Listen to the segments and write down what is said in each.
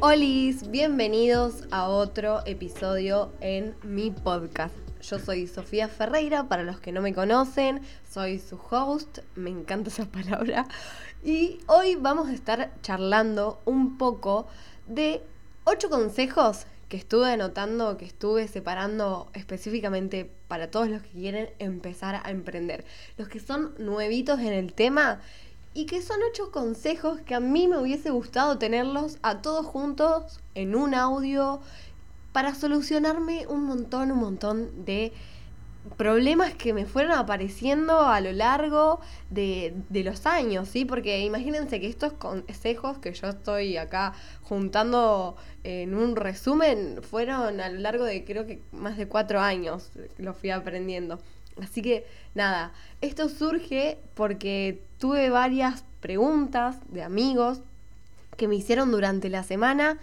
Olis, bienvenidos a otro episodio en mi podcast. Yo soy Sofía Ferreira, para los que no me conocen, soy su host, me encanta esa palabra. Y hoy vamos a estar charlando un poco de ocho consejos que estuve anotando, que estuve separando específicamente para todos los que quieren empezar a emprender. Los que son nuevitos en el tema y que son ocho consejos que a mí me hubiese gustado tenerlos a todos juntos en un audio para solucionarme un montón, un montón de problemas que me fueron apareciendo a lo largo de, los años, ¿sí? Porque imagínense que estos consejos que yo estoy acá juntando en un resumen fueron a lo largo de creo que más de cuatro años, los fui aprendiendo. Así que nada, esto surge porque tuve varias preguntas de amigos que me hicieron durante la semana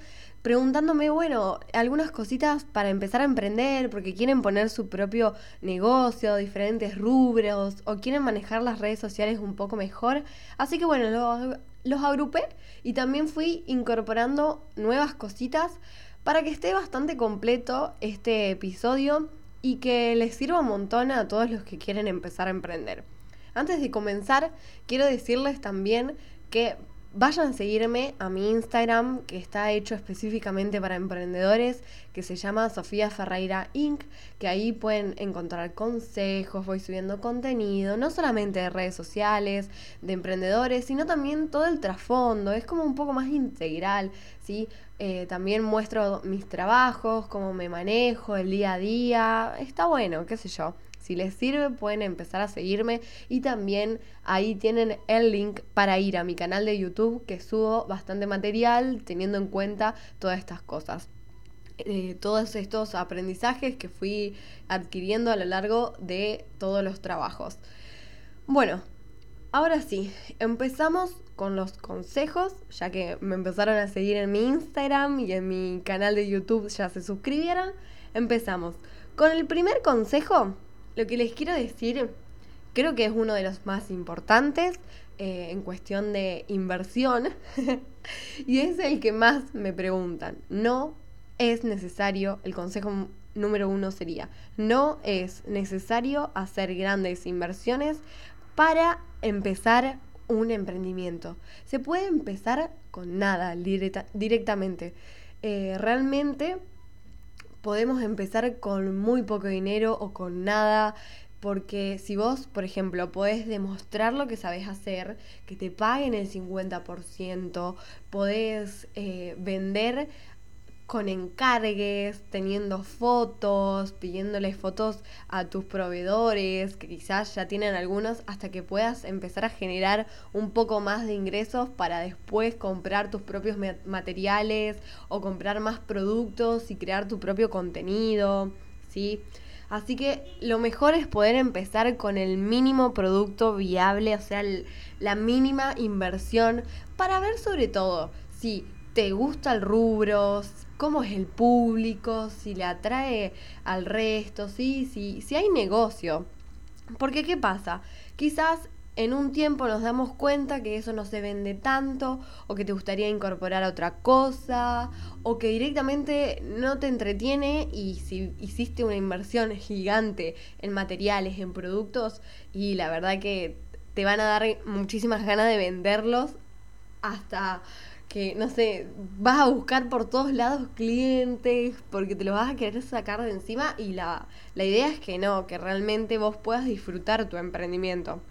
preguntándome, bueno, algunas cositas para empezar a emprender, porque quieren poner su propio negocio, diferentes rubros, o quieren manejar las redes sociales un poco mejor. Así que bueno, los, agrupé y también fui incorporando nuevas cositas para que esté bastante completo este episodio y que les sirva un montón a todos los que quieren empezar a emprender. Antes de comenzar, quiero decirles también que Vayan a seguirme a mi Instagram, que está hecho específicamente para emprendedores, que se llama Sofía Ferreira Inc., que ahí pueden encontrar consejos, voy subiendo contenido, no solamente de redes sociales, de emprendedores, sino también todo el trasfondo, es como un poco más integral, ¿sí? Eh, también muestro mis trabajos, cómo me manejo, el día a día, está bueno, qué sé yo. Si les sirve pueden empezar a seguirme y también ahí tienen el link para ir a mi canal de YouTube que subo bastante material teniendo en cuenta todas estas cosas. Eh, todos estos aprendizajes que fui adquiriendo a lo largo de todos los trabajos. Bueno, ahora sí, empezamos con los consejos, ya que me empezaron a seguir en mi Instagram y en mi canal de YouTube ya se suscribieron. Empezamos. Con el primer consejo, lo que les quiero decir, creo que es uno de los más importantes eh, en cuestión de inversión y es el que más me preguntan. No es necesario, el consejo número uno sería, no es necesario hacer grandes inversiones para empezar un emprendimiento. Se puede empezar con nada directamente. Eh, realmente podemos empezar con muy poco dinero o con nada. Porque si vos, por ejemplo, podés demostrar lo que sabes hacer, que te paguen el 50%, podés eh, vender con encargues, teniendo fotos, pidiéndoles fotos a tus proveedores, que quizás ya tienen algunos, hasta que puedas empezar a generar un poco más de ingresos para después comprar tus propios materiales o comprar más productos y crear tu propio contenido, ¿sí? Así que lo mejor es poder empezar con el mínimo producto viable, o sea, la mínima inversión, para ver sobre todo si te gusta el rubro, cómo es el público, si le atrae al resto, ¿sí? si, si hay negocio. Porque ¿qué pasa? Quizás en un tiempo nos damos cuenta que eso no se vende tanto, o que te gustaría incorporar otra cosa, o que directamente no te entretiene y si hiciste una inversión gigante en materiales, en productos, y la verdad que te van a dar muchísimas ganas de venderlos hasta que, no sé, vas a buscar por todos lados clientes porque te lo vas a querer sacar de encima y la, la idea es que no, que realmente vos puedas disfrutar tu emprendimiento.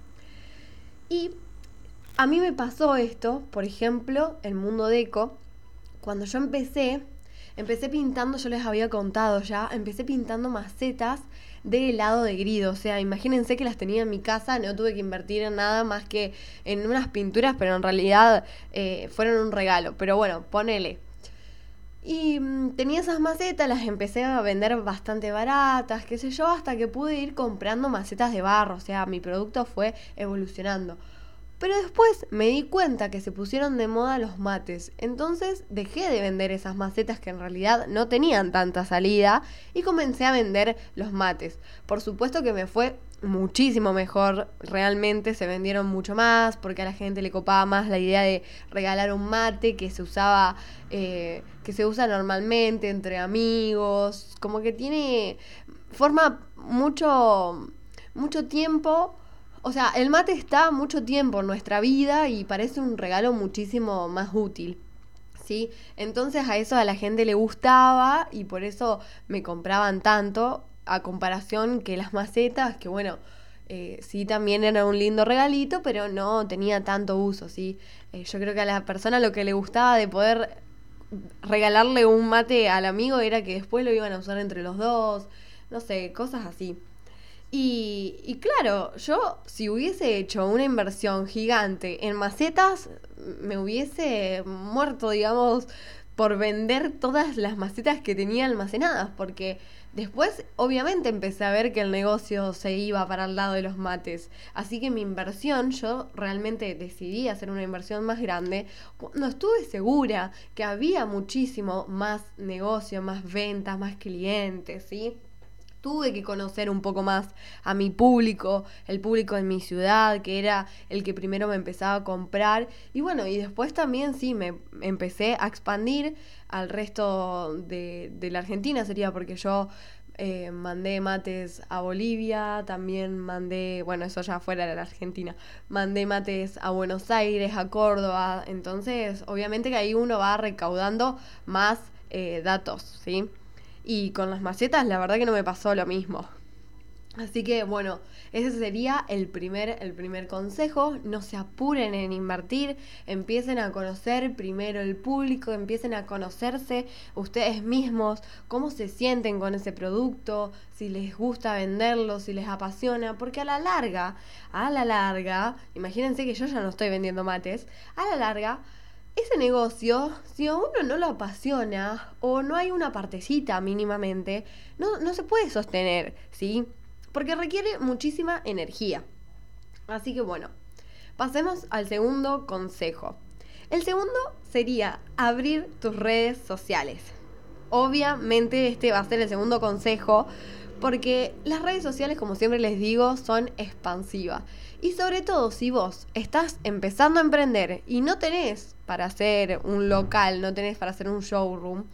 Y a mí me pasó esto, por ejemplo, el mundo deco, cuando yo empecé, empecé pintando, yo les había contado ya, empecé pintando macetas de helado de grido. O sea, imagínense que las tenía en mi casa, no tuve que invertir en nada más que en unas pinturas, pero en realidad eh, fueron un regalo. Pero bueno, ponele. Y mm, tenía esas macetas, las empecé a vender bastante baratas, qué sé yo, hasta que pude ir comprando macetas de barro. O sea, mi producto fue evolucionando. Pero después me di cuenta que se pusieron de moda los mates, entonces dejé de vender esas macetas que en realidad no tenían tanta salida y comencé a vender los mates. Por supuesto que me fue muchísimo mejor, realmente se vendieron mucho más porque a la gente le copaba más la idea de regalar un mate que se usaba, eh, que se usa normalmente entre amigos, como que tiene, forma mucho, mucho tiempo, o sea, el mate está mucho tiempo en nuestra vida y parece un regalo muchísimo más útil. ¿Sí? Entonces a eso a la gente le gustaba y por eso me compraban tanto a comparación que las macetas, que bueno, eh, sí también era un lindo regalito, pero no tenía tanto uso, ¿sí? Eh, yo creo que a la persona lo que le gustaba de poder regalarle un mate al amigo era que después lo iban a usar entre los dos, no sé, cosas así. Y, claro, yo si hubiese hecho una inversión gigante en macetas, me hubiese muerto, digamos, por vender todas las macetas que tenía almacenadas, porque Después, obviamente, empecé a ver que el negocio se iba para el lado de los mates. Así que mi inversión, yo realmente decidí hacer una inversión más grande cuando estuve segura que había muchísimo más negocio, más ventas, más clientes, ¿sí? Tuve que conocer un poco más a mi público, el público en mi ciudad, que era el que primero me empezaba a comprar. Y bueno, y después también sí, me empecé a expandir al resto de, de la Argentina, sería porque yo eh, mandé mates a Bolivia, también mandé, bueno, eso ya fuera de la Argentina, mandé mates a Buenos Aires, a Córdoba, entonces obviamente que ahí uno va recaudando más eh, datos, ¿sí? Y con las macetas la verdad que no me pasó lo mismo. Así que bueno, ese sería el primer, el primer consejo. No se apuren en invertir, empiecen a conocer primero el público, empiecen a conocerse ustedes mismos, cómo se sienten con ese producto, si les gusta venderlo, si les apasiona, porque a la larga, a la larga, imagínense que yo ya no estoy vendiendo mates, a la larga ese negocio, si a uno no lo apasiona o no hay una partecita mínimamente, no, no se puede sostener, ¿sí? porque requiere muchísima energía. Así que bueno, pasemos al segundo consejo. El segundo sería abrir tus redes sociales. Obviamente este va a ser el segundo consejo porque las redes sociales, como siempre les digo, son expansivas. Y sobre todo si vos estás empezando a emprender y no tenés para hacer un local, no tenés para hacer un showroom,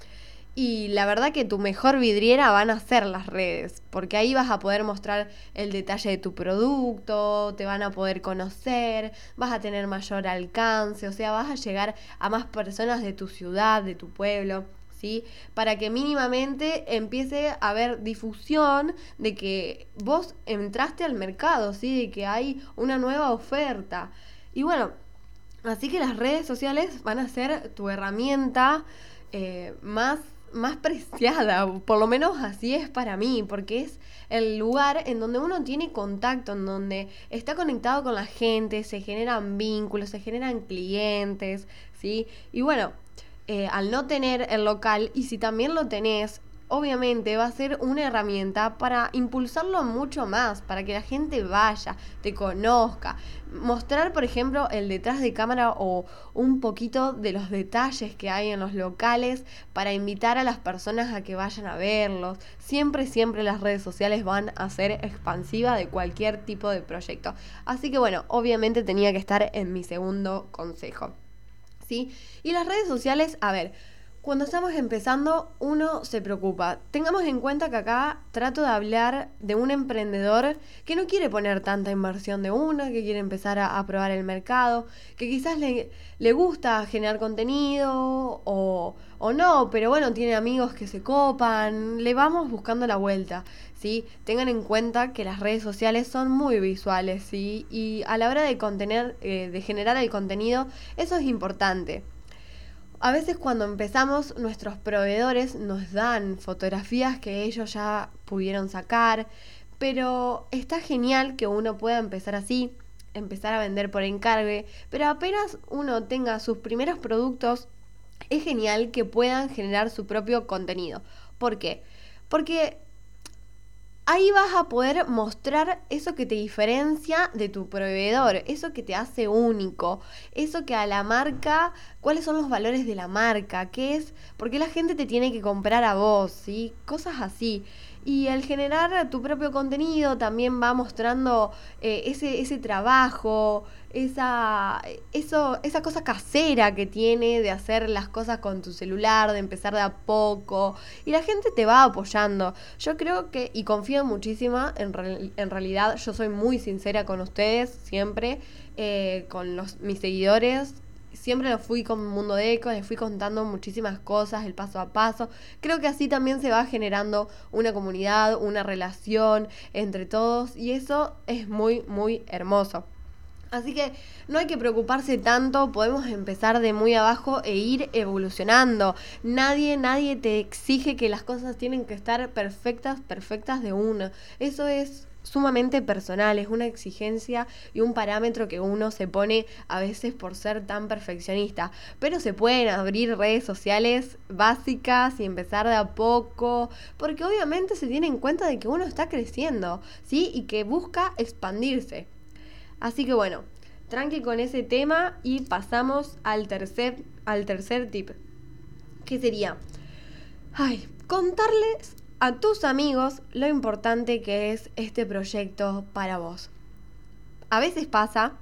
y la verdad que tu mejor vidriera van a ser las redes, porque ahí vas a poder mostrar el detalle de tu producto, te van a poder conocer, vas a tener mayor alcance, o sea, vas a llegar a más personas de tu ciudad, de tu pueblo. ¿Sí? Para que mínimamente empiece a haber difusión de que vos entraste al mercado, ¿sí? De que hay una nueva oferta. Y bueno, así que las redes sociales van a ser tu herramienta eh, más más preciada, por lo menos así es para mí, porque es el lugar en donde uno tiene contacto, en donde está conectado con la gente, se generan vínculos, se generan clientes, ¿sí? Y bueno, eh, al no tener el local, y si también lo tenés, obviamente va a ser una herramienta para impulsarlo mucho más, para que la gente vaya, te conozca. Mostrar, por ejemplo, el detrás de cámara o un poquito de los detalles que hay en los locales para invitar a las personas a que vayan a verlos. Siempre, siempre las redes sociales van a ser expansivas de cualquier tipo de proyecto. Así que bueno, obviamente tenía que estar en mi segundo consejo. Y las redes sociales, a ver, cuando estamos empezando, uno se preocupa. Tengamos en cuenta que acá trato de hablar de un emprendedor que no quiere poner tanta inversión de uno, que quiere empezar a, probar el mercado, que quizás le, le gusta generar contenido o, o, no, pero bueno, tiene amigos que se copan, le vamos buscando la vuelta. ¿sí? Tengan en cuenta que las redes sociales son muy visuales ¿sí? y a la hora de, contener, eh, de generar el contenido, eso es importante. A veces cuando empezamos nuestros proveedores nos dan fotografías que ellos ya pudieron sacar, pero está genial que uno pueda empezar así, empezar a vender por encargue, pero apenas uno tenga sus primeros productos, es genial que puedan generar su propio contenido. ¿Por qué? Porque ahí vas a poder mostrar eso que te diferencia de tu proveedor, eso que te hace único, eso que a la marca, cuáles son los valores de la marca, qué es, por qué la gente te tiene que comprar a vos, ¿sí? Cosas así. Y el generar tu propio contenido también va mostrando eh, ese, ese trabajo, esa, eso, esa cosa casera que tiene de hacer las cosas con tu celular, de empezar de a poco. Y la gente te va apoyando. Yo creo que, y confío muchísimo, en, en realidad yo soy muy sincera con ustedes siempre, eh, con los, mis seguidores siempre lo fui con Mundo de Eco, les fui contando muchísimas cosas, el paso a paso. Creo que así también se va generando una comunidad, una relación entre todos y eso es muy, muy hermoso. Así que no hay que preocuparse tanto, podemos empezar de muy abajo e ir evolucionando. Nadie, nadie te exige que las cosas tienen que estar perfectas, perfectas de una. Eso es sumamente personal, es una exigencia y un parámetro que uno se pone a veces por ser tan perfeccionista. Pero se pueden abrir redes sociales básicas y empezar de a poco, porque obviamente se tiene en cuenta de que uno está creciendo, ¿sí? Y que busca expandirse. Así que bueno, tranqui con ese tema y pasamos al tercer, al tercer tip. Que sería, ay, contarles a tus amigos lo importante que es este proyecto para vos. A veces pasa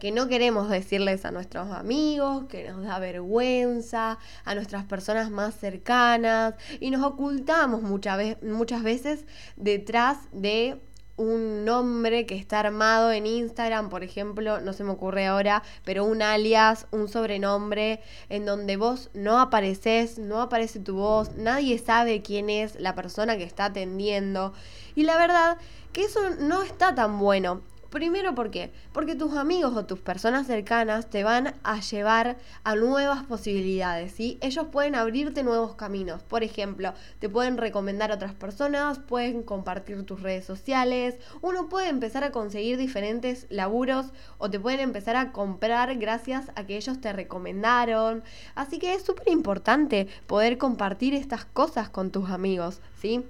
que no queremos decirles a nuestros amigos, que nos da vergüenza, a nuestras personas más cercanas y nos ocultamos muchas, veces detrás de un nombre que está armado en Instagram, por ejemplo, no se me ocurre ahora, pero un alias, un sobrenombre, en donde vos no apareces, no aparece tu voz, nadie sabe quién es la persona que está atendiendo. Y la verdad que eso no está tan bueno. Primero, ¿por qué? Porque tus amigos o tus personas cercanas te van a llevar a nuevas posibilidades, ¿sí? Ellos pueden abrirte nuevos caminos. Por ejemplo, te pueden recomendar a otras personas, pueden compartir tus redes sociales, uno puede empezar a conseguir diferentes laburos o te pueden empezar a comprar gracias a que ellos te recomendaron. Así que es súper importante poder compartir estas cosas con tus amigos, ¿sí?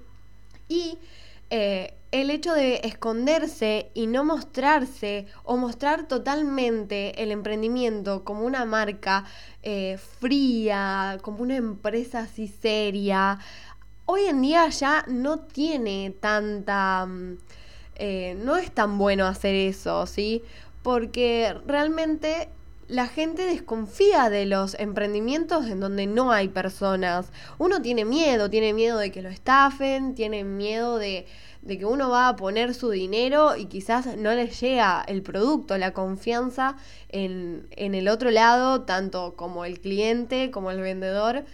Y eh, el hecho de esconderse y no mostrarse o mostrar totalmente el emprendimiento como una marca eh, fría, como una empresa así seria, hoy en día ya no tiene tanta... Mm, eh, no es tan bueno hacer eso, ¿sí? Porque realmente la gente desconfía de los emprendimientos en donde no hay personas. Uno tiene miedo, tiene miedo de que lo estafen, tiene miedo de, que uno va a poner su dinero y quizás no le llega el producto, la confianza en, en el otro lado, tanto como el cliente como el vendedor.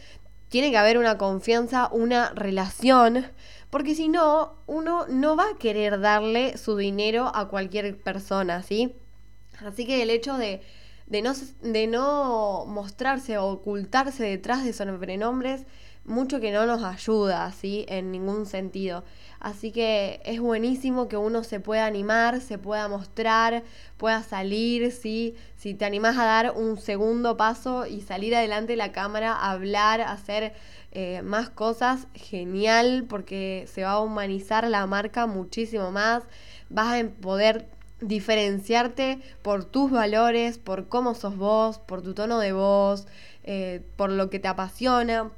Tiene que haber una confianza, una relación, porque si no, uno no va a querer darle su dinero a cualquier persona, ¿sí? Así que el hecho de de no, de no mostrarse o ocultarse detrás de sobrenombres, mucho que no nos ayuda, ¿sí? En ningún sentido. Así que es buenísimo que uno se pueda animar, se pueda mostrar, pueda salir, ¿sí? Si te animas a dar un segundo paso y salir adelante de la cámara, hablar, hacer eh, más cosas, genial, porque se va a humanizar la marca muchísimo más. Vas a poder diferenciarte por tus valores, por cómo sos vos, por tu tono de voz, eh, por lo que te apasiona.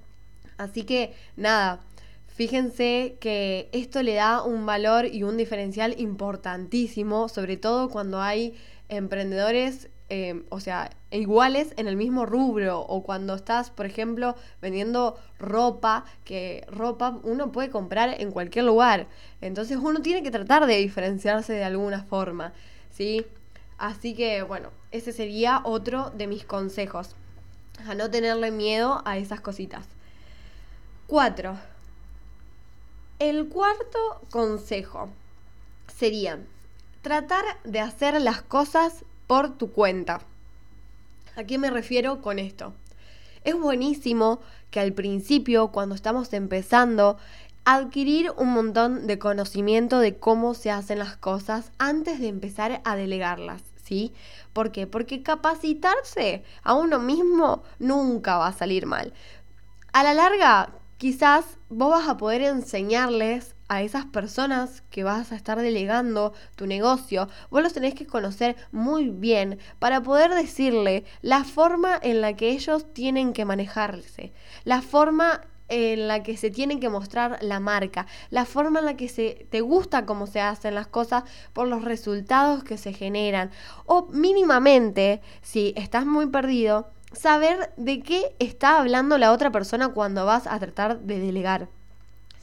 Así que nada, fíjense que esto le da un valor y un diferencial importantísimo, sobre todo cuando hay emprendedores Em, o sea, iguales en el mismo rubro o cuando estás, por ejemplo, vendiendo ropa, que ropa uno puede comprar en cualquier lugar. Entonces uno tiene que tratar de diferenciarse de alguna forma, ¿sí? Así que, bueno, ese sería otro de mis consejos, a no tenerle miedo a esas cositas. Cuatro. El cuarto consejo sería tratar de hacer las cosas por tu cuenta. ¿A qué me refiero con esto? Es buenísimo que al principio, cuando estamos empezando, adquirir un montón de conocimiento de cómo se hacen las cosas antes de empezar a delegarlas, ¿sí? ¿Por qué? Porque capacitarse a uno mismo nunca va a salir mal. A la larga, quizás vos vas a poder enseñarles a esas personas que vas a estar delegando tu negocio, vos los tenés que conocer muy bien para poder decirle la forma en la que ellos tienen que manejarse, la forma en la que se tiene que mostrar la marca, la forma en la que se te gusta cómo se hacen las cosas por los resultados que se generan o mínimamente si estás muy perdido, saber de qué está hablando la otra persona cuando vas a tratar de delegar.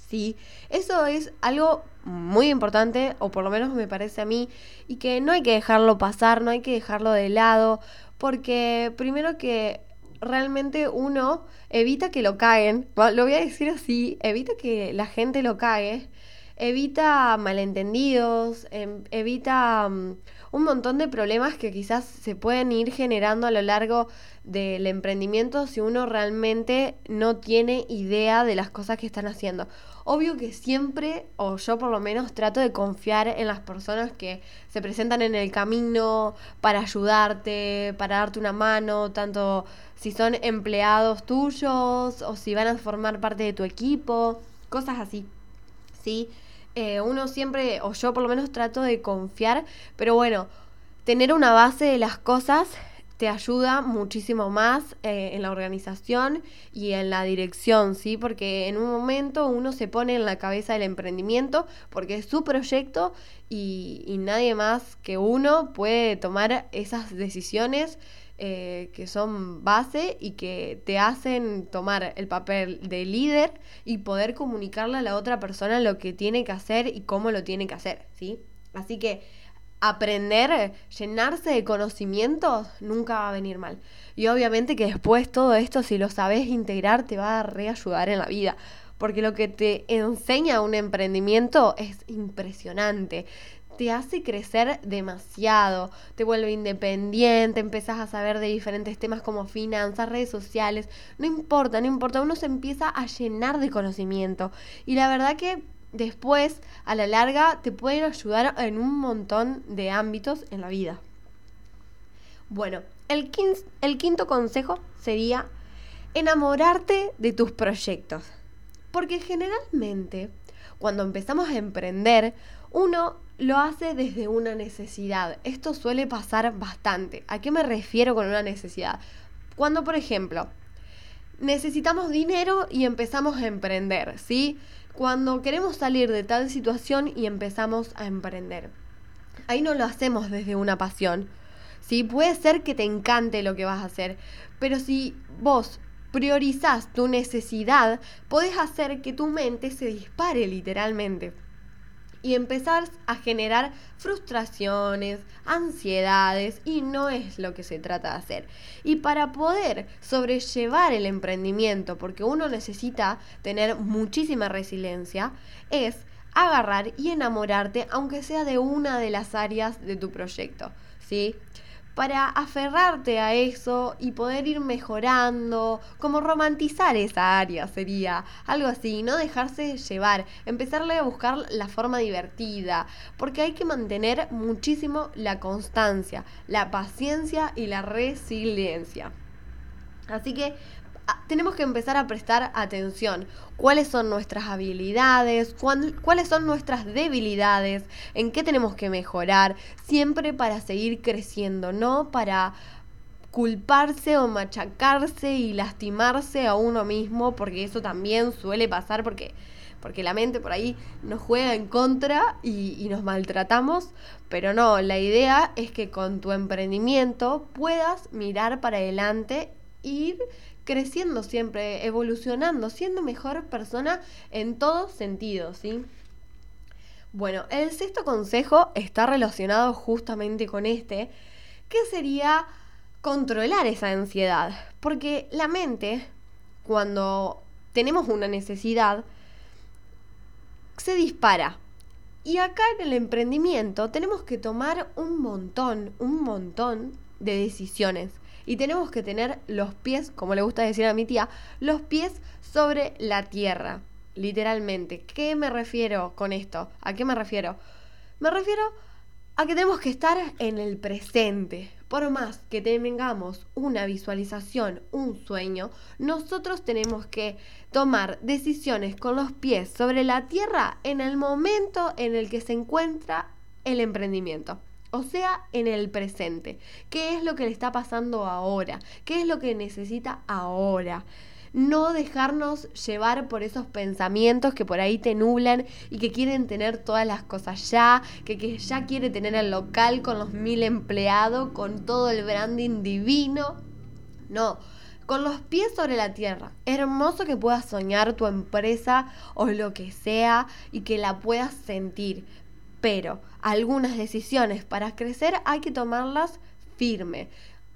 Sí, eso es algo muy importante, o por lo menos me parece a mí, y que no hay que dejarlo pasar, no hay que dejarlo de lado, porque primero que realmente uno evita que lo caguen, lo voy a decir así, evita que la gente lo cague, evita malentendidos, em, evita mm, un montón de problemas que quizás se pueden ir generando a lo largo del emprendimiento si uno realmente no tiene idea de las cosas que están haciendo. Obvio que siempre, o yo por lo menos, trato de confiar en las personas que se presentan en el camino para ayudarte, para darte una mano, tanto si son empleados tuyos o si van a formar parte de tu equipo, cosas así. ¿Sí? Eh, uno siempre, o yo por lo menos trato de confiar, pero bueno, tener una base de las cosas te ayuda muchísimo más eh, en la organización y en la dirección, ¿sí? Porque en un momento uno se pone en la cabeza del emprendimiento porque es su proyecto y, nadie más que uno puede tomar esas decisiones eh, que son base y que te hacen tomar el papel de líder y poder comunicarle a la otra persona lo que tiene que hacer y cómo lo tiene que hacer, ¿sí? Así que aprender, llenarse de conocimientos, nunca va a venir mal. Y obviamente que después todo esto, si lo sabes integrar, te va a reayudar en la vida. Porque lo que te enseña un emprendimiento es impresionante. Te hace crecer demasiado, te vuelve independiente, empezás a saber de diferentes temas como finanzas, redes sociales. No importa, no importa, uno se empieza a llenar de conocimiento. Y la verdad que después, a la larga, te pueden ayudar en un montón de ámbitos en la vida. Bueno, el, quinto consejo sería enamorarte de tus proyectos. Porque generalmente, cuando empezamos a emprender, uno lo hace desde una necesidad. Esto suele pasar bastante. ¿A qué me refiero con una necesidad? Cuando, por ejemplo, necesitamos dinero y empezamos a emprender, ¿sí? Cuando queremos salir de tal situación y empezamos a emprender. Ahí no lo hacemos desde una pasión. Sí, puede ser que te encante lo que vas a hacer, pero si vos priorizás tu necesidad, podés hacer que tu mente se dispare literalmente y empezar a generar frustraciones, ansiedades y no es lo que se trata de hacer. Y para poder sobrellevar el emprendimiento, porque uno necesita tener muchísima resiliencia, es agarrar y enamorarte aunque sea de una de las áreas de tu proyecto, ¿sí? Para aferrarte a eso y poder ir mejorando, como romantizar esa área sería algo así, no dejarse llevar, empezarle a buscar la forma divertida, porque hay que mantener muchísimo la constancia, la paciencia y la resiliencia. Así que tenemos que empezar a prestar atención. ¿Cuáles son nuestras habilidades? ¿Cuáles son nuestras debilidades? ¿En qué tenemos que mejorar? Siempre para seguir creciendo, no para culparse o machacarse y lastimarse a uno mismo, porque eso también suele pasar porque, porque la mente por ahí nos juega en contra y, y nos maltratamos, pero no, la idea es que con tu emprendimiento puedas mirar para adelante, ir creciendo siempre, evolucionando, siendo mejor persona en todos sentidos, ¿sí? Bueno, el sexto consejo está relacionado justamente con este, que sería controlar esa ansiedad, porque la mente, cuando tenemos una necesidad, se dispara. Y acá en el emprendimiento tenemos que tomar un montón, un montón de decisiones y tenemos que tener los pies, como le gusta decir a mi tía, los pies sobre la tierra, literalmente. ¿Qué me refiero con esto? ¿A qué me refiero? Me refiero a que tenemos que estar en el presente. Por más que tengamos una visualización, un sueño, nosotros tenemos que tomar decisiones con los pies sobre la tierra en el momento en el que se encuentra el emprendimiento. O sea, en el presente. ¿Qué es lo que le está pasando ahora? ¿Qué es lo que necesita ahora? no dejarnos llevar por esos pensamientos que por ahí te nublan y que quieren tener todas las cosas ya, que, que ya quiere tener el local con los mil empleados, con todo el branding divino. No, con los pies sobre la tierra. Hermoso que puedas soñar tu empresa o lo que sea y que la puedas sentir. Pero algunas decisiones para crecer hay que tomarlas firme.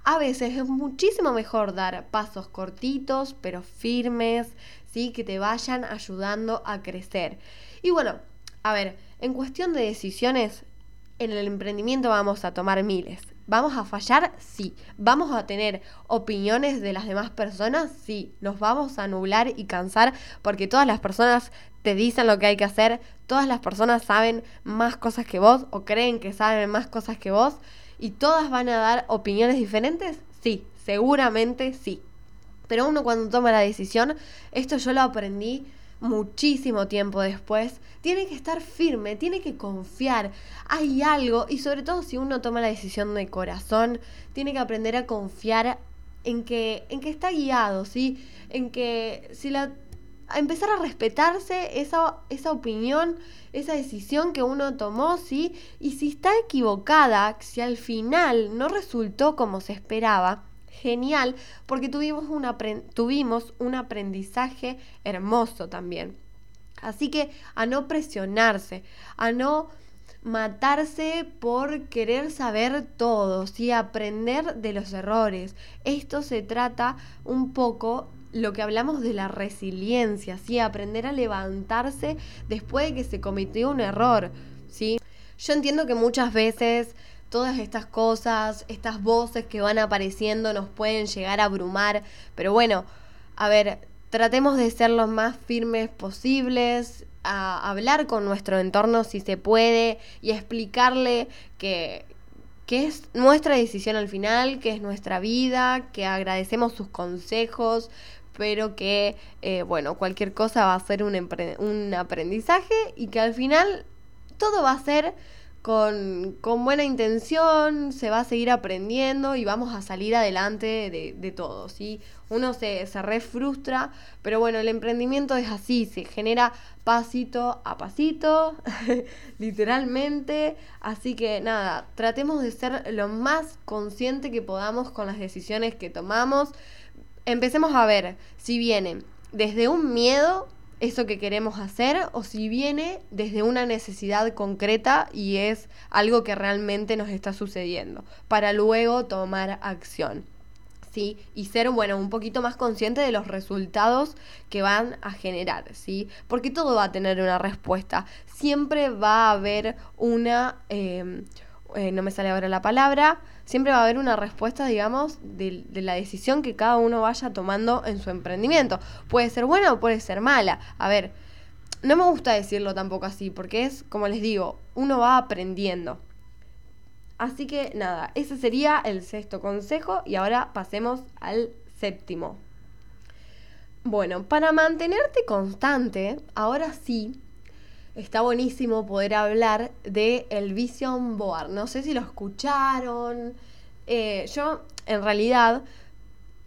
A veces es muchísimo mejor dar pasos cortitos, pero firmes, ¿sí? que te vayan ayudando a crecer. Y bueno, a ver, en cuestión de decisiones, en el emprendimiento vamos a tomar miles. ¿Vamos a fallar? Sí. ¿Vamos a tener opiniones de las demás personas? Sí. ¿Nos vamos a anular y cansar porque todas las personas te dicen lo que hay que hacer? ¿Todas las personas saben más cosas que vos o creen que saben más cosas que vos? ¿Y todas van a dar opiniones diferentes? Sí, seguramente sí. Pero uno cuando toma la decisión, esto yo lo aprendí muchísimo tiempo después, tiene que estar firme, tiene que confiar. Hay algo, y sobre todo si uno toma la decisión de corazón, tiene que aprender a confiar en que, en que está guiado, ¿sí? En que si la a empezar a respetarse esa, esa opinión, esa decisión que uno tomó, ¿sí? Y si está equivocada, si al final no resultó como se esperaba, genial, porque tuvimos un, tuvimos un aprendizaje hermoso también. Así que a no presionarse, a no matarse por querer saber todo, ¿sí? aprender de los errores. Esto se trata un poco lo que hablamos de la resiliencia, ¿sí? Aprender a levantarse después de que se cometió un error, ¿sí? Yo entiendo que muchas veces todas estas cosas, estas voces que van apareciendo nos pueden llegar a abrumar, pero bueno, a ver, tratemos de ser los más firmes posibles, a hablar con nuestro entorno si se puede y explicarle que, que es nuestra decisión al final, que es nuestra vida, que agradecemos sus consejos, pero que, eh, bueno, cualquier cosa va a ser un, un aprendizaje y que al final todo va a ser con, buena intención, se va a seguir aprendiendo y vamos a salir adelante de, de todo. Uno se, se re frustra, pero bueno, el emprendimiento es así, se genera pasito a pasito, literalmente, así que nada, tratemos de ser lo más consciente que podamos con las decisiones que tomamos, empecemos a ver si viene desde un miedo eso que queremos hacer o si viene desde una necesidad concreta y es algo que realmente nos está sucediendo, para luego tomar acción. ¿Sí? Y ser, bueno, un poquito más consciente de los resultados que van a generar, ¿sí? Porque todo va a tener una respuesta. Siempre va a haber una, eh, eh, no me sale ahora la palabra, siempre va a haber una respuesta, digamos, de, la decisión que cada uno vaya tomando en su emprendimiento. Puede ser buena o puede ser mala. A ver, no me gusta decirlo tampoco así, porque es, como les digo, uno va aprendiendo. Así que nada, ese sería el sexto consejo y ahora pasemos al séptimo. Bueno, para mantenerte constante, ahora sí, está buenísimo poder hablar de el Vision Board. No sé si lo escucharon. Eh, yo, en realidad,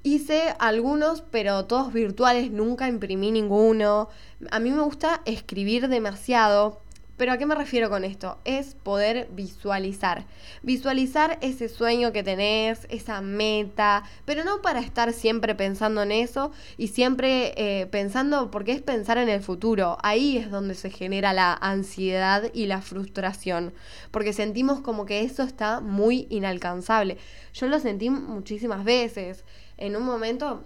hice algunos, pero todos virtuales, nunca imprimí ninguno. A mí me gusta escribir demasiado, pero ¿a qué me refiero con esto? Es poder visualizar. Visualizar ese sueño que tenés, esa meta, pero no para estar siempre pensando en eso y siempre eh, pensando, porque es pensar en el futuro. Ahí es donde se genera la ansiedad y la frustración, porque sentimos como que eso está muy inalcanzable. Yo lo sentí muchísimas veces. En un momento,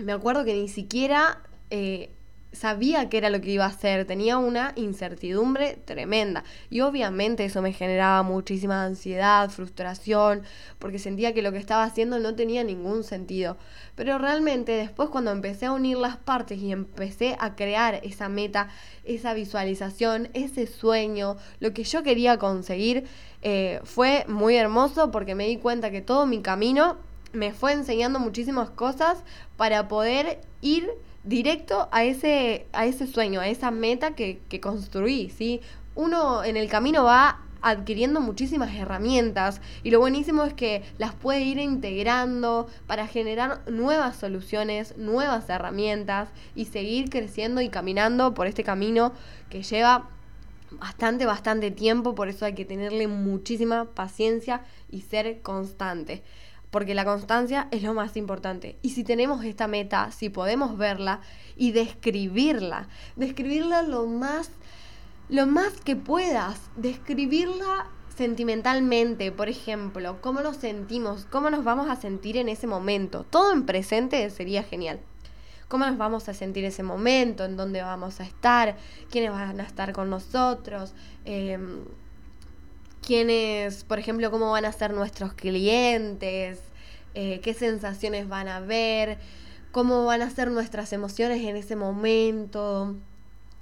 me acuerdo que ni siquiera... Eh, sabía que era lo que iba a hacer, tenía una incertidumbre tremenda y obviamente eso me generaba muchísima ansiedad, frustración, porque sentía que lo que estaba haciendo no tenía ningún sentido. Pero realmente después cuando empecé a unir las partes y empecé a crear esa meta, esa visualización, ese sueño, lo que yo quería conseguir, eh, fue muy hermoso porque me di cuenta que todo mi camino me fue enseñando muchísimas cosas para poder ir directo a ese, a ese sueño, a esa meta que, que construí, ¿sí? Uno en el camino va adquiriendo muchísimas herramientas y lo buenísimo es que las puede ir integrando para generar nuevas soluciones, nuevas herramientas y seguir creciendo y caminando por este camino que lleva bastante, bastante tiempo, por eso hay que tenerle muchísima paciencia y ser constante porque la constancia es lo más importante. Y si tenemos esta meta, si podemos verla y describirla, describirla lo más, lo más que puedas, describirla sentimentalmente, por ejemplo, cómo nos sentimos, cómo nos vamos a sentir en ese momento. Todo en presente sería genial. ¿Cómo nos vamos a sentir ese momento? ¿En dónde vamos a estar? ¿Quiénes van a estar con nosotros? Eh, quiénes, por ejemplo, cómo van a ser nuestros clientes, eh, qué sensaciones van a ver, cómo van a ser nuestras emociones en ese momento.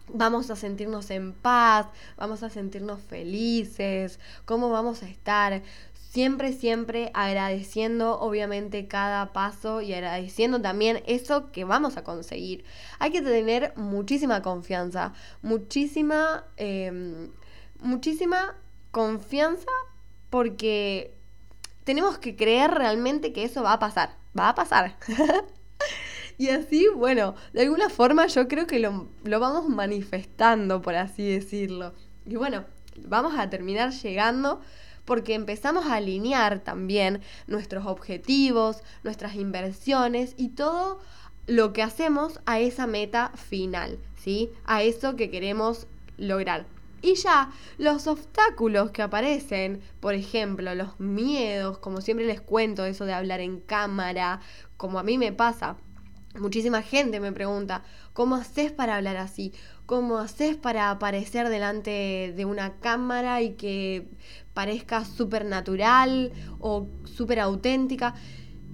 Vamos a sentirnos en paz, vamos a sentirnos felices, cómo vamos a estar. Siempre, siempre agradeciendo obviamente cada paso y agradeciendo también eso que vamos a conseguir. Hay que tener muchísima confianza, muchísima, em, muchísima confianza porque tenemos que creer realmente que eso va a pasar. Va a pasar. y así, bueno, de alguna forma yo creo que lo, lo vamos manifestando, por así decirlo. Y bueno, vamos a terminar llegando porque empezamos a alinear también nuestros objetivos, nuestras inversiones y todo lo que hacemos a esa meta final, ¿sí? A eso que queremos lograr. Y ya, los obstáculos que aparecen, por ejemplo, los miedos, como siempre les cuento, eso de hablar en cámara, como a mí me pasa. Muchísima gente me pregunta, ¿cómo haces para hablar así? ¿Cómo haces para aparecer delante de una cámara y que parezca súper natural o súper auténtica?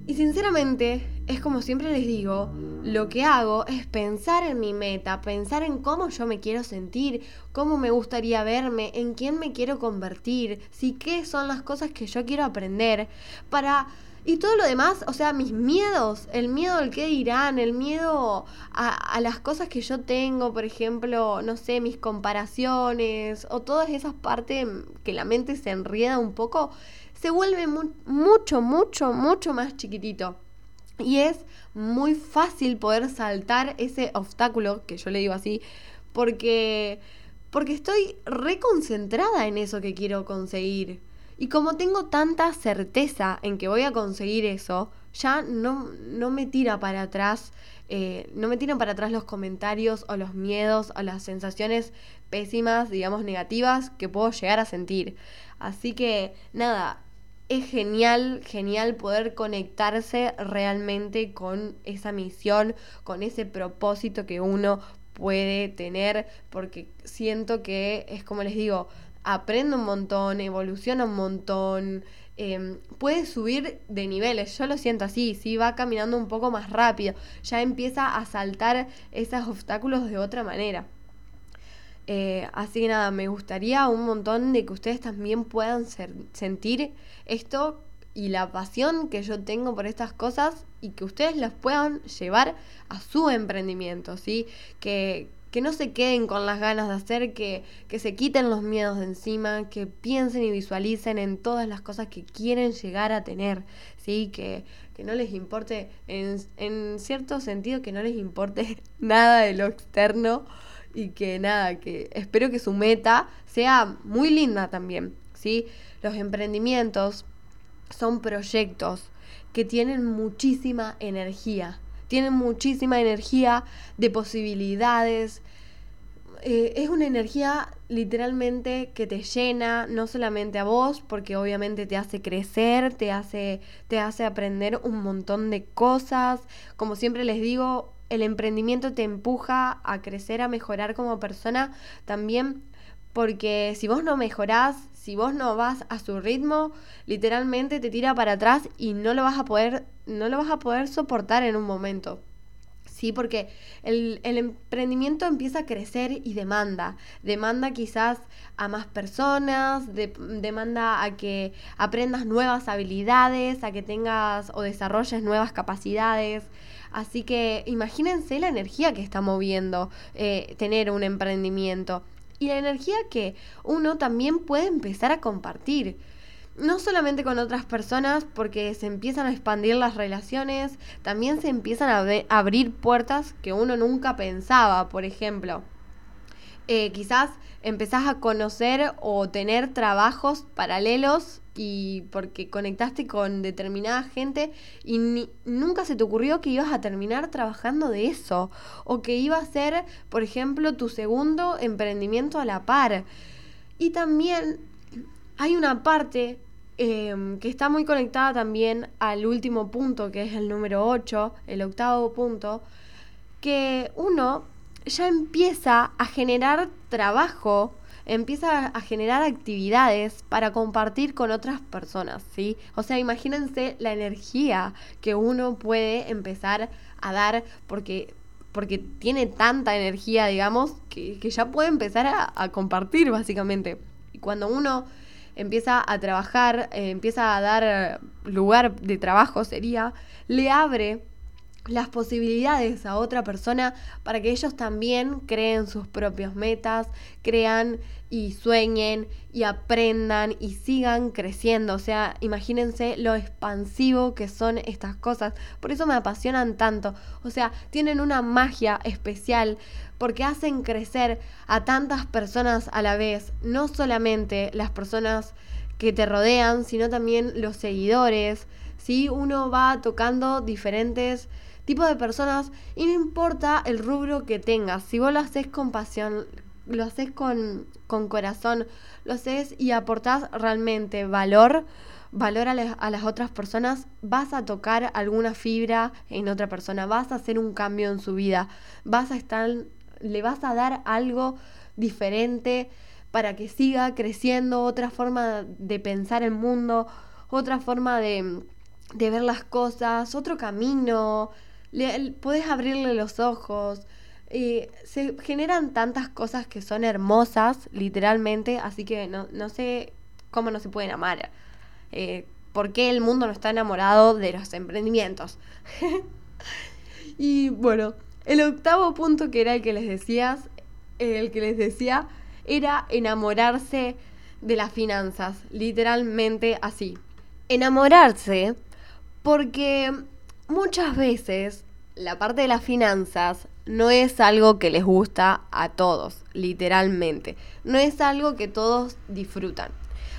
Y sinceramente, es como siempre les digo, lo que hago es pensar en mi meta, pensar en cómo yo me quiero sentir, cómo me gustaría verme, en quién me quiero convertir, si qué son las cosas que yo quiero aprender, para... Y todo lo demás, o sea, mis miedos, el miedo al que dirán, el miedo a, a, las cosas que yo tengo, por ejemplo, no sé, mis comparaciones o todas esas partes que la mente se enrieda un poco, se vuelve mucho, mucho, mucho más chiquitito. Y es muy fácil poder saltar ese obstáculo, que yo le digo así, porque, porque estoy reconcentrada en eso que quiero conseguir. Y como tengo tanta certeza en que voy a conseguir eso, ya no, no me tira para atrás, eh, no me tiran para atrás los comentarios o los miedos o las sensaciones pésimas, digamos, negativas que puedo llegar a sentir. Así que nada, es genial, genial poder conectarse realmente con esa misión, con ese propósito que uno puede tener, porque siento que es como les digo, aprende un montón, evoluciona un montón, eh, puede subir de niveles, yo lo siento así, si va caminando un poco más rápido, ya empieza a saltar esos obstáculos de otra manera. Eh, así que nada, me gustaría un montón de que ustedes también puedan sentir esto y la pasión que yo tengo por estas cosas y que ustedes las puedan llevar a su emprendimiento, ¿sí? Que, que no se queden con las ganas de hacer, que, que se quiten los miedos de encima, que piensen y visualicen en todas las cosas que quieren llegar a tener, ¿sí? Que, que no les importe, en, en cierto sentido, que no les importe nada de lo externo y que nada, que espero que su meta sea muy linda también, ¿sí? Los emprendimientos son proyectos que tienen muchísima energía, tienen muchísima energía de posibilidades. Eh, es una energía literalmente que te llena, no solamente a vos, porque obviamente te hace crecer, te hace, te hace aprender un montón de cosas. Como siempre les digo, el emprendimiento te empuja a crecer, a mejorar como persona también, porque si vos no mejorás, si vos no vas a su ritmo, literalmente te tira para atrás y no lo vas a poder, no lo vas a poder soportar en un momento. ¿sí? Porque el, el, emprendimiento empieza a crecer y demanda. Demanda quizás a más personas, de, demanda a que aprendas nuevas habilidades, a que tengas o desarrolles nuevas capacidades. Así que imagínense la energía que está moviendo eh, tener un emprendimiento. y la energía que uno también puede empezar a compartir. No solamente con otras personas, porque se empiezan a expandir las relaciones, también se empiezan a abrir puertas que uno nunca pensaba, por ejemplo. Eh, quizás empezás a conocer o tener trabajos paralelos y porque conectaste con determinada gente y nunca se te ocurrió que ibas a terminar trabajando de eso o que iba a ser, por ejemplo, tu segundo emprendimiento a la par. Y también hay una parte em, que está muy conectada también al último punto, que es el número 8, el octavo punto, que uno ya empieza a generar trabajo, empieza a generar actividades para compartir con otras personas, ¿sí? O sea, imagínense la energía que uno puede empezar a dar porque porque tiene tanta energía, digamos, que, ya puede empezar a, compartir, básicamente. Y cuando uno empieza a trabajar, eh, empieza a dar lugar de trabajo, sería, le abre las posibilidades a otra persona para que ellos también creen sus propios metas, crean y sueñen y aprendan y sigan creciendo. O sea, imagínense lo expansivo que son estas cosas. Por eso me apasionan tanto. O sea, tienen una magia especial porque hacen crecer a tantas personas a la vez. No solamente las personas que te rodean, sino también los seguidores. ¿sí? Uno va tocando diferentes tipo de personas y no importa el rubro que tengas, si vos lo haces con pasión, lo haces con, con corazón, lo haces y aportás realmente valor, valor a, a, las otras personas, vas a tocar alguna fibra en otra persona, vas a hacer un cambio en su vida, vas a estar, le vas a dar algo diferente para que siga creciendo, otra forma de pensar el mundo, otra forma de, de ver las cosas, otro camino, le, podés abrirle los ojos. Eh, se generan tantas cosas que son hermosas, literalmente, así que no, no sé cómo no se pueden amar. Eh, ¿Por qué el mundo no está enamorado de los emprendimientos? y bueno, el octavo punto que era el que les decías, el que les decía, era enamorarse de las finanzas, literalmente así. Enamorarse porque muchas veces la parte de las finanzas no es algo que les gusta a todos, literalmente. No es algo que todos disfrutan.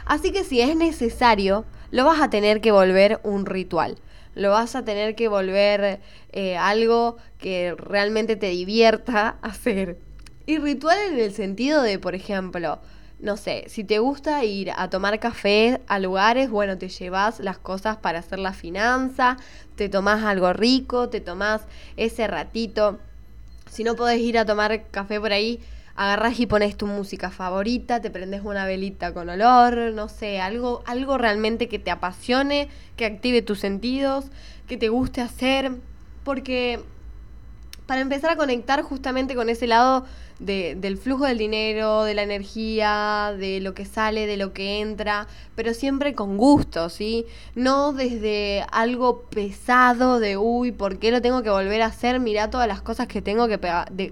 Así que si es necesario, lo vas a tener que volver un ritual. Lo vas a tener que volver eh, algo que realmente te divierta hacer. Y ritual en el sentido de, por ejemplo, no sé, si te gusta ir a tomar café a lugares, bueno, te llevas las cosas para hacer la finanza, te tomás algo rico, te tomás ese ratito. Si no podés ir a tomar café por ahí, agarras y pones tu música favorita, te prendes una velita con olor, no sé, algo, algo realmente que te apasione, que active tus sentidos, que te guste hacer, porque para empezar a conectar justamente con ese lado de, del flujo del dinero, de la energía, de lo que sale, de lo que entra, pero siempre con gusto, ¿sí? No desde algo pesado de, uy, ¿por qué lo tengo que volver a hacer? Mirá todas las cosas que tengo que,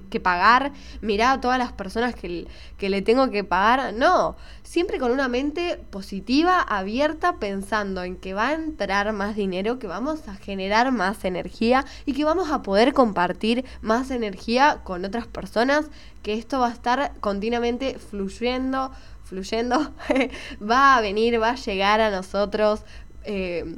que pagar, mirá todas las personas que, que le tengo que pagar. No, siempre con una mente positiva, abierta, pensando en que va a entrar más dinero, que vamos a generar más energía y que vamos a poder compartir más energía con otras personas que esto va a estar continuamente fluyendo, fluyendo, va a venir, va a llegar a nosotros. Eh,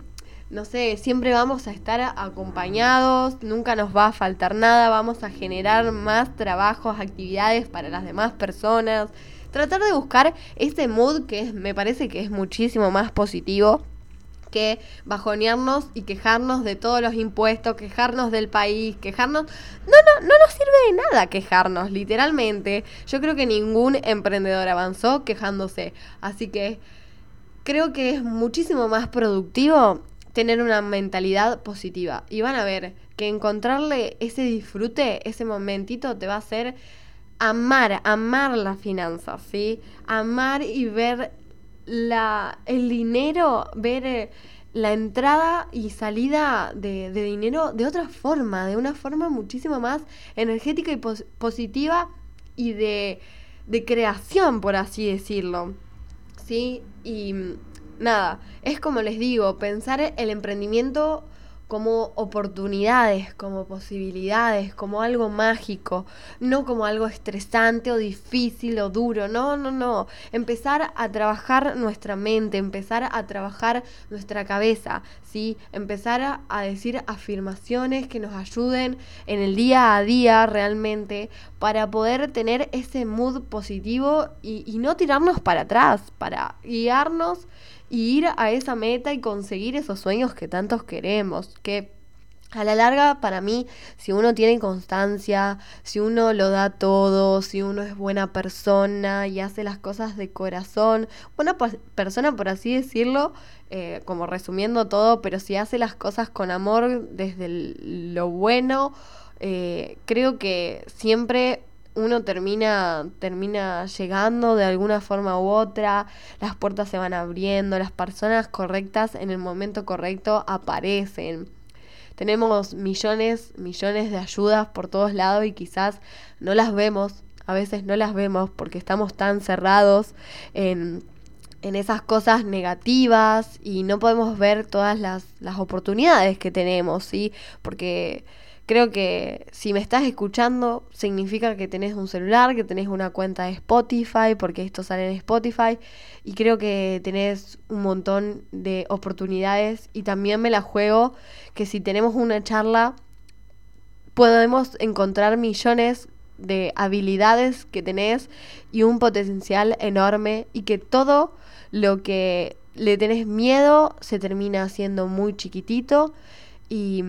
no sé, siempre vamos a estar acompañados, nunca nos va a faltar nada, vamos a generar más trabajos, actividades para las demás personas. Tratar de buscar ese mood que me parece que es muchísimo más positivo que bajonearnos y quejarnos de todos los impuestos, quejarnos del país, quejarnos... No, no, no nos sirve de nada quejarnos, literalmente. Yo creo que ningún emprendedor avanzó quejándose. Así que creo que es muchísimo más productivo tener una mentalidad positiva. Y van a ver que encontrarle ese disfrute, ese momentito, te va a hacer amar, amar las finanzas, ¿sí? Amar y ver la, el dinero, ver eh, la entrada y salida de, dinero de otra forma, de una forma muchísimo más energética y positiva y de, de creación, por así decirlo. ¿Sí? Y nada, es como les digo, pensar el emprendimiento como oportunidades, como posibilidades, como algo mágico, no como algo estresante o difícil o duro, no, no, no. Empezar a trabajar nuestra mente, empezar a trabajar nuestra cabeza, ¿sí? Empezar a, decir afirmaciones que nos ayuden en el día a día realmente para poder tener ese mood positivo y, y no tirarnos para atrás, para guiarnos y ir a esa meta y conseguir esos sueños que tantos queremos, que a la larga, para mí, si uno tiene constancia, si uno lo da todo, si uno es buena persona y hace las cosas de corazón, buena persona por así decirlo, eh, como resumiendo todo, pero si hace las cosas con amor desde lo bueno, eh, creo que siempre uno termina, termina llegando de alguna forma u otra, las puertas se van abriendo, las personas correctas en el momento correcto aparecen. Tenemos millones, millones de ayudas por todos lados y quizás no las vemos, a veces no las vemos porque estamos tan cerrados en, en esas cosas negativas y no podemos ver todas las, las oportunidades que tenemos, ¿sí? Porque Creo que si me estás escuchando, significa que tenés un celular, que tenés una cuenta de Spotify, porque esto sale en Spotify, y creo que tenés un montón de oportunidades y también me la juego que si tenemos una charla, podemos encontrar millones de habilidades que tenés y un potencial enorme y que todo lo que le tenés miedo se termina haciendo muy chiquitito y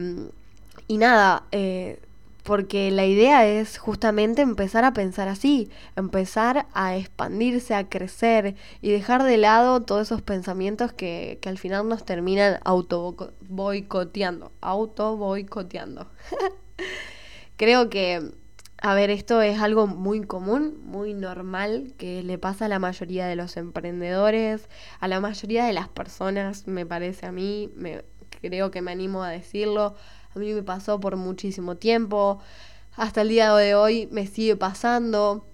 y nada, eh, porque la idea es justamente empezar a pensar así, empezar a expandirse, a crecer y dejar de lado todos esos pensamientos que, que al final nos terminan auto boicoteando, auto boicoteando. Creo que, a ver, esto es algo muy común, muy normal, que le pasa a la mayoría de los emprendedores, a la mayoría de las personas, me parece a mí, me, creo que me animo a decirlo, a mí me pasó por muchísimo tiempo. Hasta el día de hoy me sigue pasando.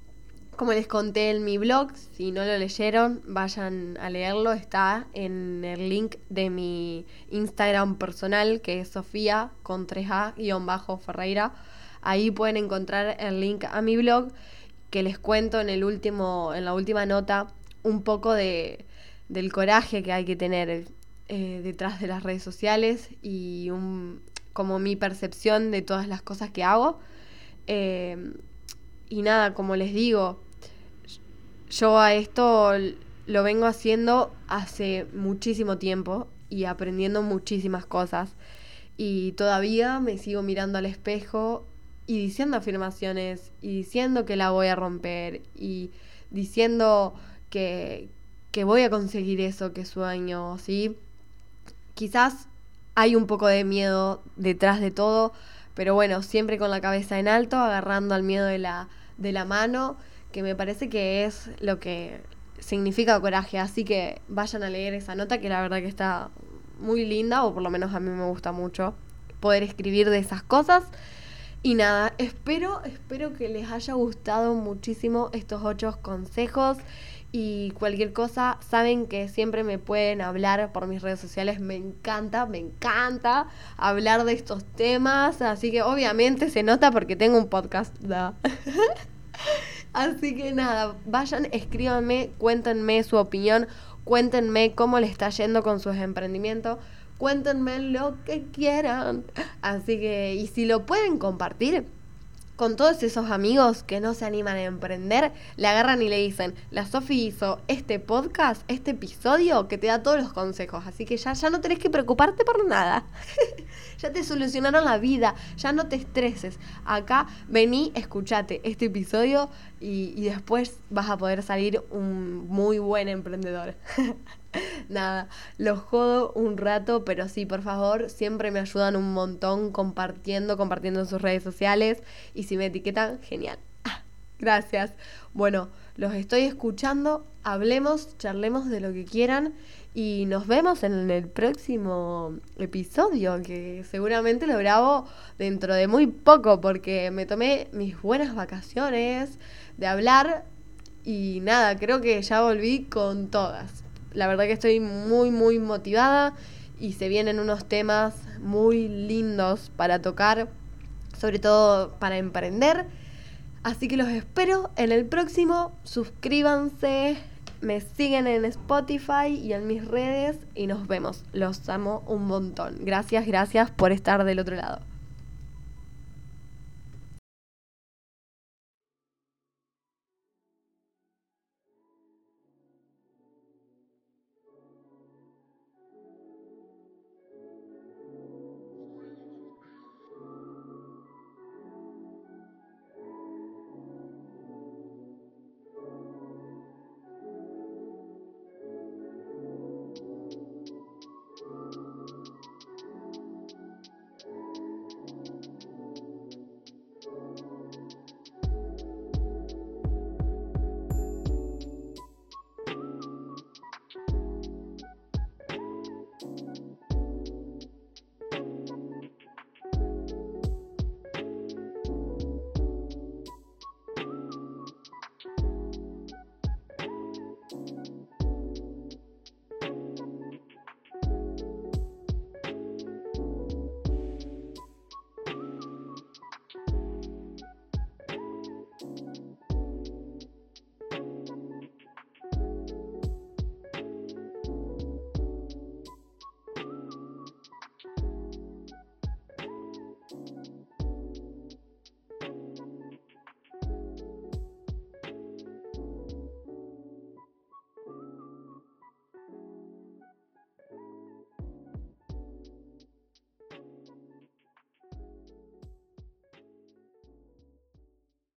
Como les conté en mi blog, si no lo leyeron, vayan a leerlo. Está en el link de mi Instagram personal, que es Sofía con 3A Ferreira. Ahí pueden encontrar el link a mi blog, que les cuento en el último, en la última nota, un poco de, del coraje que hay que tener eh, detrás de las redes sociales y un, como mi percepción de todas las cosas que hago. Eh, y nada, como les digo, yo a esto lo vengo haciendo hace muchísimo tiempo y aprendiendo muchísimas cosas. Y todavía me sigo mirando al espejo y diciendo afirmaciones y diciendo que la voy a romper y diciendo que, que voy a conseguir eso que sueño, ¿sí? Quizás hay un poco de miedo detrás de todo, pero bueno, siempre con la cabeza en alto, agarrando al miedo de la, de la mano, que me parece que es lo que significa coraje. Así que vayan a leer esa nota que la verdad que está muy linda, o por lo menos a mí me gusta mucho poder escribir de esas cosas. Y nada, espero, espero que les haya gustado muchísimo estos ocho consejos y cualquier cosa, saben que siempre me pueden hablar por mis redes sociales. Me encanta, me encanta hablar de estos temas. Así que obviamente se nota porque tengo un podcast. así que nada, vayan, escríbanme, cuéntenme su opinión, cuéntenme cómo le está yendo con sus emprendimientos. Cuéntenme lo que quieran. Así que, y si lo pueden compartir, con todos esos amigos que no se animan a emprender, le agarran y le dicen, la Sofi hizo este podcast, este episodio que te da todos los consejos, así que ya, ya no tenés que preocuparte por nada. ya te solucionaron la vida, ya no te estreses. Acá vení, escuchate este episodio y, y después vas a poder salir un muy buen emprendedor. Nada, los jodo un rato, pero sí, por favor, siempre me ayudan un montón compartiendo, compartiendo en sus redes sociales. Y si me etiquetan, genial. Ah, gracias. Bueno, los estoy escuchando. Hablemos, charlemos de lo que quieran. Y nos vemos en el próximo episodio, que seguramente lo grabo dentro de muy poco, porque me tomé mis buenas vacaciones de hablar Y nada, creo que ya volví con todas. La verdad que estoy muy, muy motivada y se vienen unos temas muy lindos para tocar, sobre todo para emprender. Así que los espero en el próximo. Suscríbanse, me siguen en Spotify y en mis redes y nos vemos. Los amo un montón. Gracias, gracias por estar del otro lado.